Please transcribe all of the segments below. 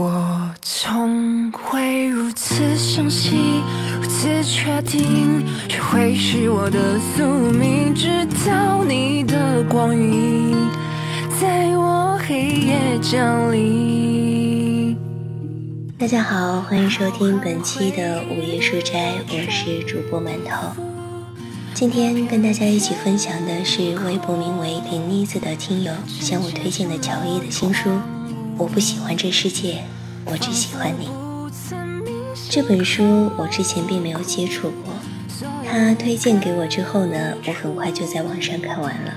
我从未如此相信，如此确定，这会是我的宿命。直到你的光晕在我黑夜降临。大家好，欢迎收听本期的午夜书斋，我是主播馒头。今天跟大家一起分享的是微博名为林妮子的听友向我推荐的乔伊的新书。我不喜欢这世界，我只喜欢你。这本书我之前并没有接触过，他推荐给我之后呢，我很快就在网上看完了。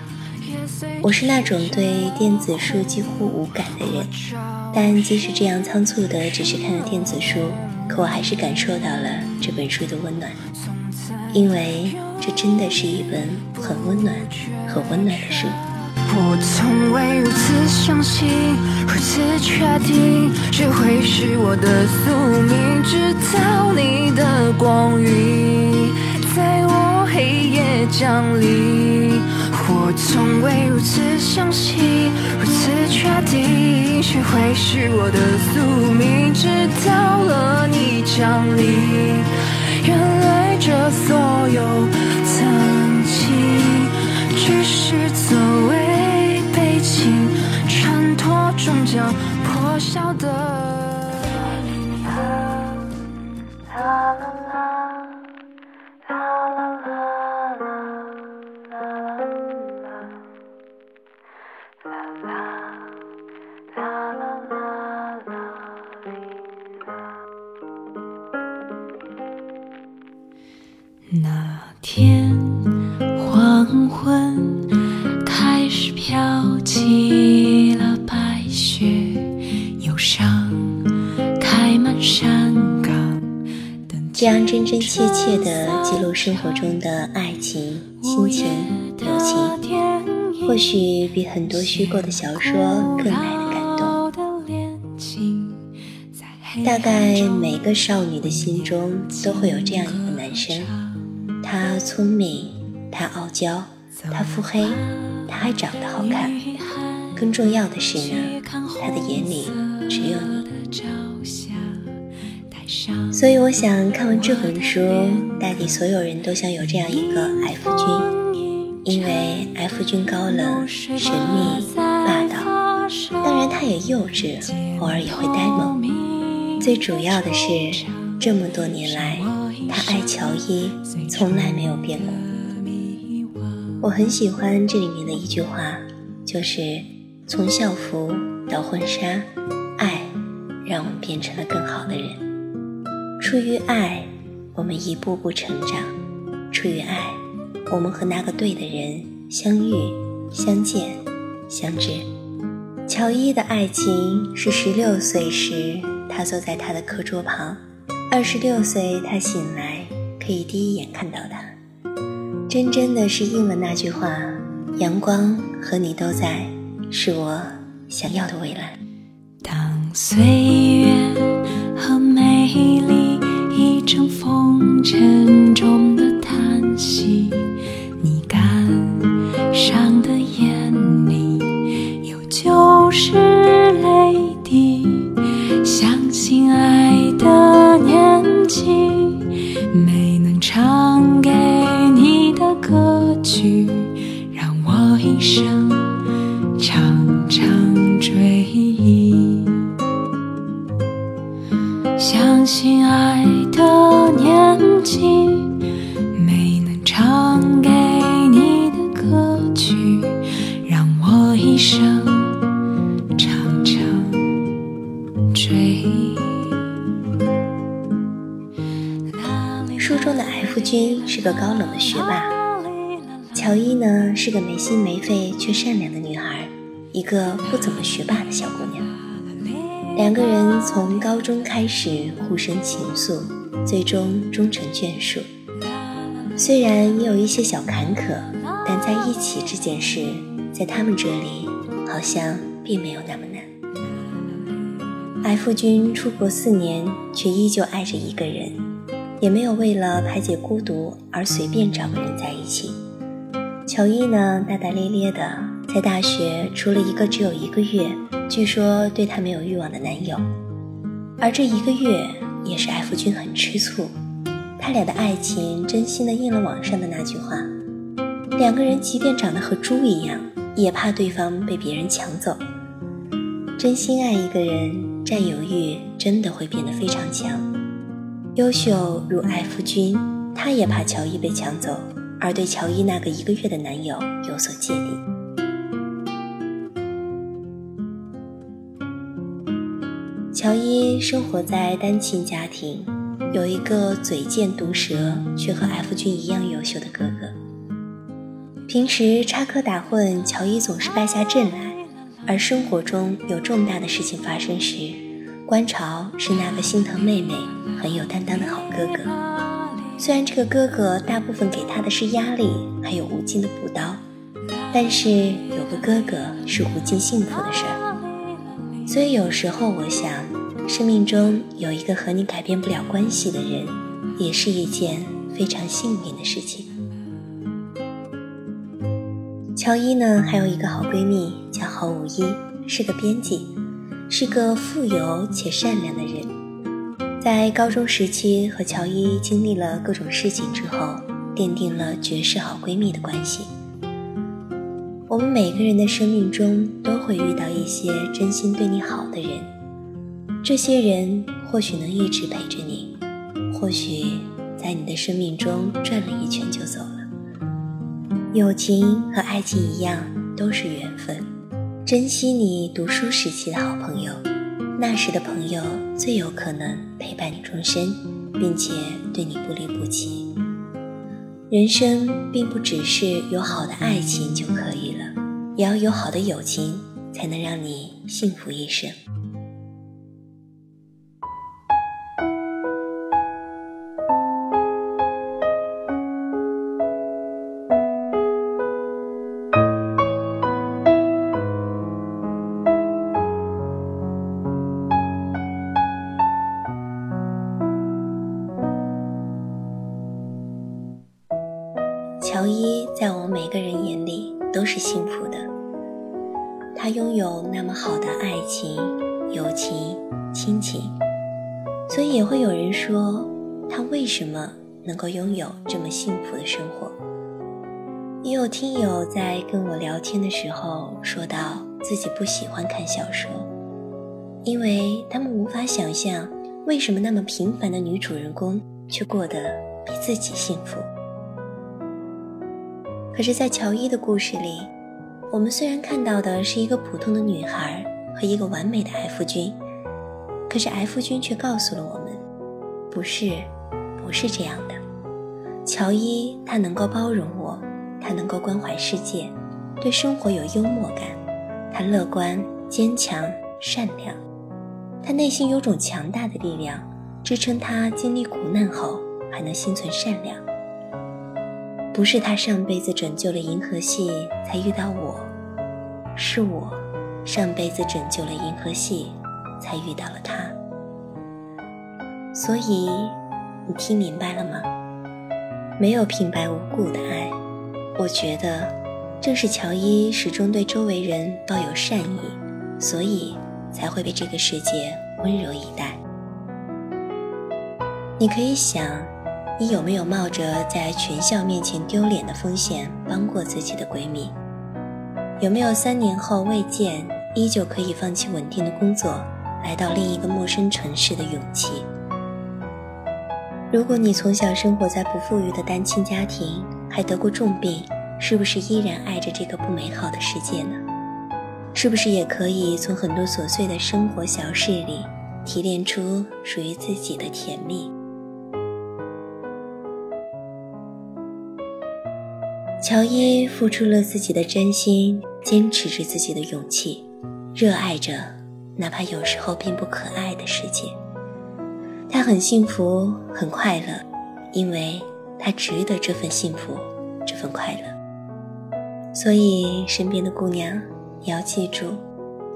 我是那种对电子书几乎无感的人，但即使这样仓促的只是看了电子书，可我还是感受到了这本书的温暖，因为这真的是一本很温暖、很温暖的书。我从未如此相信，如此确定，谁会是我的宿命。直到你的光晕在我黑夜降临。我从未如此相信，如此确定，谁会是我的宿命。直到了你降临，原来这所有曾经只是走位。终将破晓的。那天真真切切地记录生活中的爱情、亲情、友情，或许比很多虚构的小说更来的感动。大概每个少女的心中都会有这样一个男生。他聪明，他傲娇，他腹黑，他还长得好看。更重要的是呢，他的眼里只有你。所以我想看完这本书，大抵所有人都想有这样一个 F 君，因为 F 君高冷、神秘、霸道，当然他也幼稚，偶尔也会呆萌。最主要的是，这么多年来。他爱乔伊，从来没有变过。我很喜欢这里面的一句话，就是从校服到婚纱，爱让我们变成了更好的人。出于爱，我们一步步成长；出于爱，我们和那个对的人相遇、相见、相知。乔伊的爱情是十六岁时，他坐在他的课桌旁。二十六岁，他醒来可以第一眼看到他，真真的是应了那句话：阳光和你都在，是我想要的未来。当岁月沉重的叹息，你感伤的眼里有旧时泪滴，相信爱的年纪。没能唱给你的歌曲，让我一生常常追忆。相信爱的年是个高冷的学霸，乔伊呢是个没心没肺却善良的女孩，一个不怎么学霸的小姑娘。两个人从高中开始互生情愫，最终终成眷属。虽然也有一些小坎坷，但在一起这件事，在他们这里好像并没有那么难。F 君出国四年，却依旧爱着一个人。也没有为了排解孤独而随便找个人在一起。乔伊呢，大大咧咧的，在大学除了一个只有一个月，据说对他没有欲望的男友，而这一个月也是 F 君很吃醋，他俩的爱情真心的应了网上的那句话：两个人即便长得和猪一样，也怕对方被别人抢走。真心爱一个人，占有欲真的会变得非常强。优秀如 F 君，他也怕乔伊被抢走，而对乔伊那个一个月的男友有所芥蒂。乔伊生活在单亲家庭，有一个嘴贱毒舌却和 F 君一样优秀的哥哥。平时插科打诨，乔伊总是败下阵来；而生活中有重大的事情发生时，观潮是那个心疼妹妹、很有担当的好哥哥。虽然这个哥哥大部分给他的是压力，还有无尽的补刀，但是有个哥哥是无尽幸福的事儿。所以有时候我想，生命中有一个和你改变不了关系的人，也是一件非常幸运的事情。乔伊呢，还有一个好闺蜜叫郝五一，是个编辑，是个富有且善良的人。在高中时期和乔伊经历了各种事情之后，奠定了绝世好闺蜜的关系。我们每个人的生命中都会遇到一些真心对你好的人，这些人或许能一直陪着你，或许在你的生命中转了一圈就走了。友情和爱情一样，都是缘分。珍惜你读书时期的好朋友，那时的朋友最有可能陪伴你终身，并且对你不离不弃。人生并不只是有好的爱情就可以了，也要有好的友情，才能让你幸福一生。友情、亲情，所以也会有人说他为什么能够拥有这么幸福的生活。也有听友在跟我聊天的时候说到自己不喜欢看小说，因为他们无法想象为什么那么平凡的女主人公却过得比自己幸福。可是，在乔伊的故事里，我们虽然看到的是一个普通的女孩和一个完美的 F 君，可是 F 君却告诉了我们，不是，不是这样的。乔伊他能够包容我，他能够关怀世界，对生活有幽默感，他乐观、坚强、善良，他内心有种强大的力量，支撑他经历苦难后还能心存善良。不是他上辈子拯救了银河系才遇到我，是我上辈子拯救了银河系才遇到了他。所以，你听明白了吗？没有平白无故的爱，我觉得正是乔伊始终对周围人抱有善意，所以才会被这个世界温柔以待。你可以想。你有没有冒着在全校面前丢脸的风险帮过自己的闺蜜？有没有三年后未见依旧可以放弃稳定的工作，来到另一个陌生城市的勇气？如果你从小生活在不富裕的单亲家庭，还得过重病，是不是依然爱着这个不美好的世界呢？是不是也可以从很多琐碎的生活小事里提炼出属于自己的甜蜜？乔伊付出了自己的真心，坚持着自己的勇气，热爱着哪怕有时候并不可爱的世界。他很幸福，很快乐，因为他值得这份幸福，这份快乐。所以，身边的姑娘你要记住，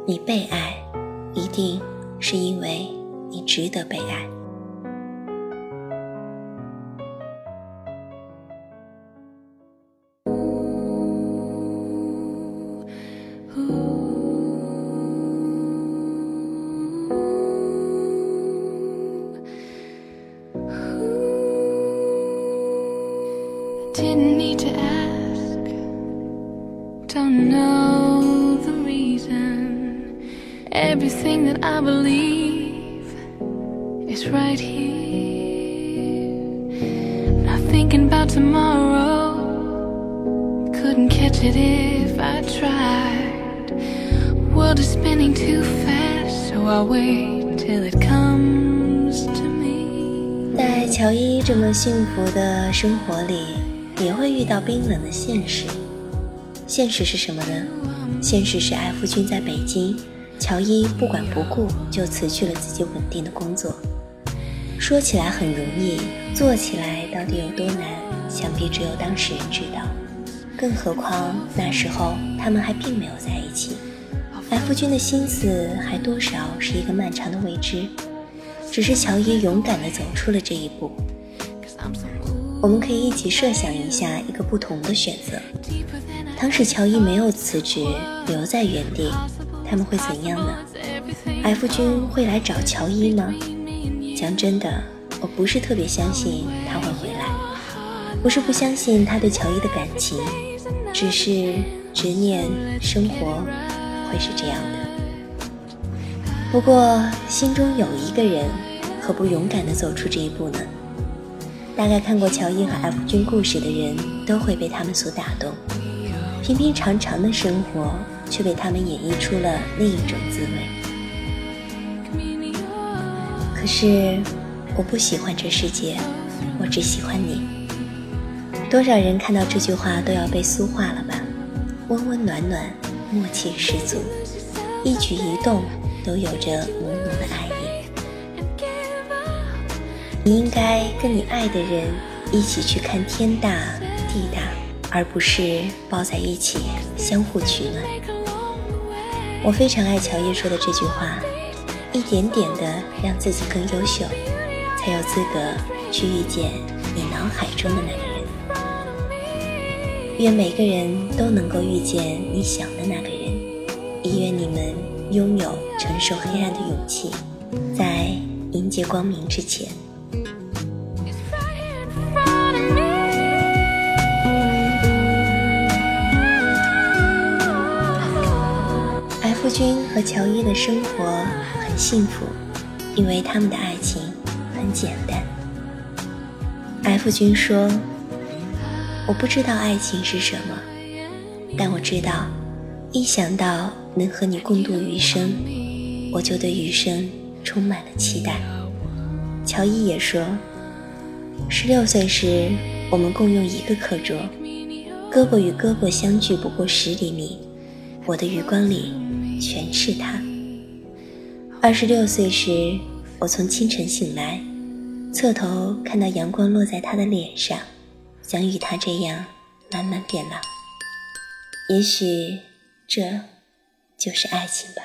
你被爱，一定是因为你值得被爱。Everything that I believe is right here. Not thinking about tomorrow, couldn't catch it if I tried. World is spinning too fast, so I'll wait till it comes to me. 在乔伊这么幸福的生活里。也会遇到冰冷的现实。现实是什么呢？现实是艾夫君在北京，乔伊不管不顾就辞去了自己稳定的工作。说起来很容易，做起来到底有多难，想必只有当事人知道。更何况那时候他们还并没有在一起，，F 君的心思还多少是一个漫长的未知。只是乔伊勇敢地走出了这一步。我们可以一起设想一下一个不同的选择：当时乔伊没有辞职，留在原地，他们会怎样呢？？F 君会来找乔伊吗？讲真的，我不是特别相信他会回来。不是不相信他对乔伊的感情，只是执念生活会是这样的。不过心中有一个人，何不勇敢地走出这一步呢？大概看过乔伊和 F 君故事的人都会被他们所打动，平平常常的生活却被他们演绎出了另一种滋味。可是我不喜欢这世界，我只喜欢你。多少人看到这句话都要被酥化了吧？温温暖暖，默契十足，一举一动都有着浓浓的爱意。你应该跟你爱的人一起去看天大地大，而不是抱在一起相互取暖。我非常爱乔叶说的这句话：一点点的让自己更优秀，才有资格去遇见你脑海中的那个人。愿每个人都能够遇见你想的那个人，也愿你们拥有承受黑暗的勇气，在迎接光明之前。夫君和乔伊的生活很幸福，因为他们的爱情很简单。F 君说：“我不知道爱情是什么，但我知道，一想到能和你共度余生，我就对余生充满了期待。”乔伊也说：“十六岁时，我们共用一个课桌，胳膊与胳膊相距不过十厘米，我的余光里。”全是他。二十六岁时，我从清晨醒来，侧头看到阳光落在他的脸上，想与他这样慢慢变老。也许这就是爱情吧。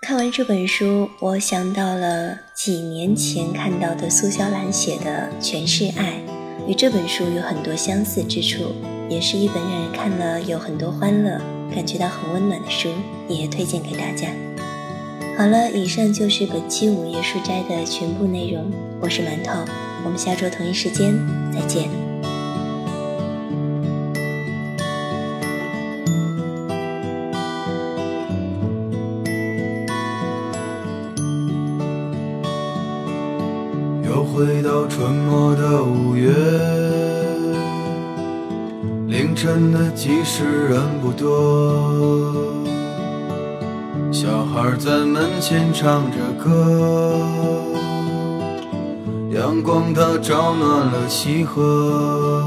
看完这本书，我想到了几年前看到的苏小兰写的《全是爱》，与这本书有很多相似之处。也是一本让人看了有很多欢乐、感觉到很温暖的书，也推荐给大家。好了，以上就是本期午夜书斋的全部内容。我是馒头，我们下周同一时间再见。其实人不多，小孩在门前唱着歌，阳光它照暖了溪河，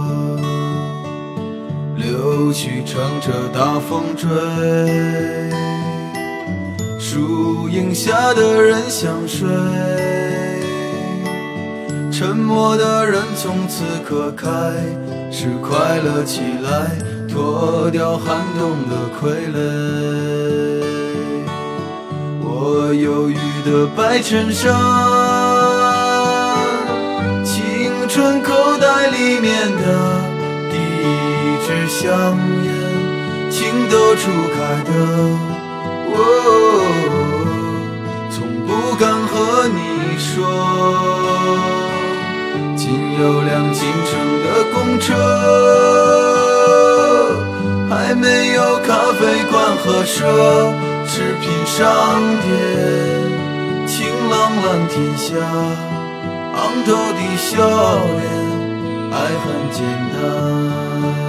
柳絮乘着大风追，树荫下的人想睡。沉默的人从此刻开始快乐起来，脱掉寒冬的傀儡。我忧郁的白衬衫，青春口袋里面的第一支香烟，情窦初开的没有咖啡馆和奢侈品商店。晴朗蓝天下，昂头的笑脸，爱很简单。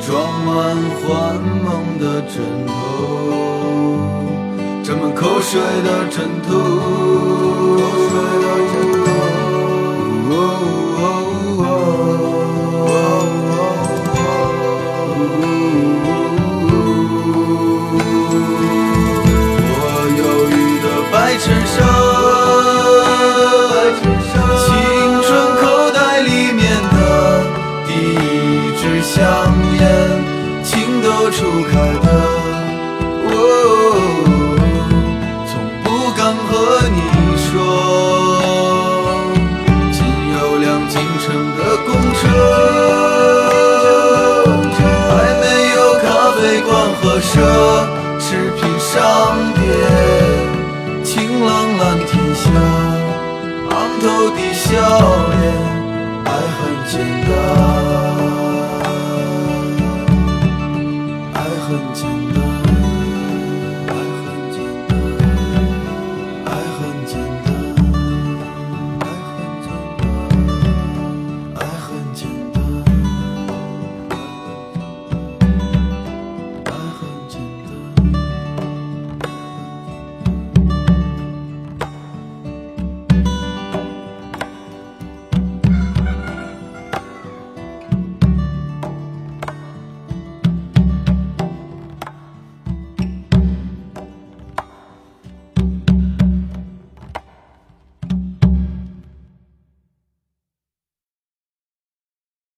装满幻梦的枕头，沾满口水的枕头。笑脸，爱很简单。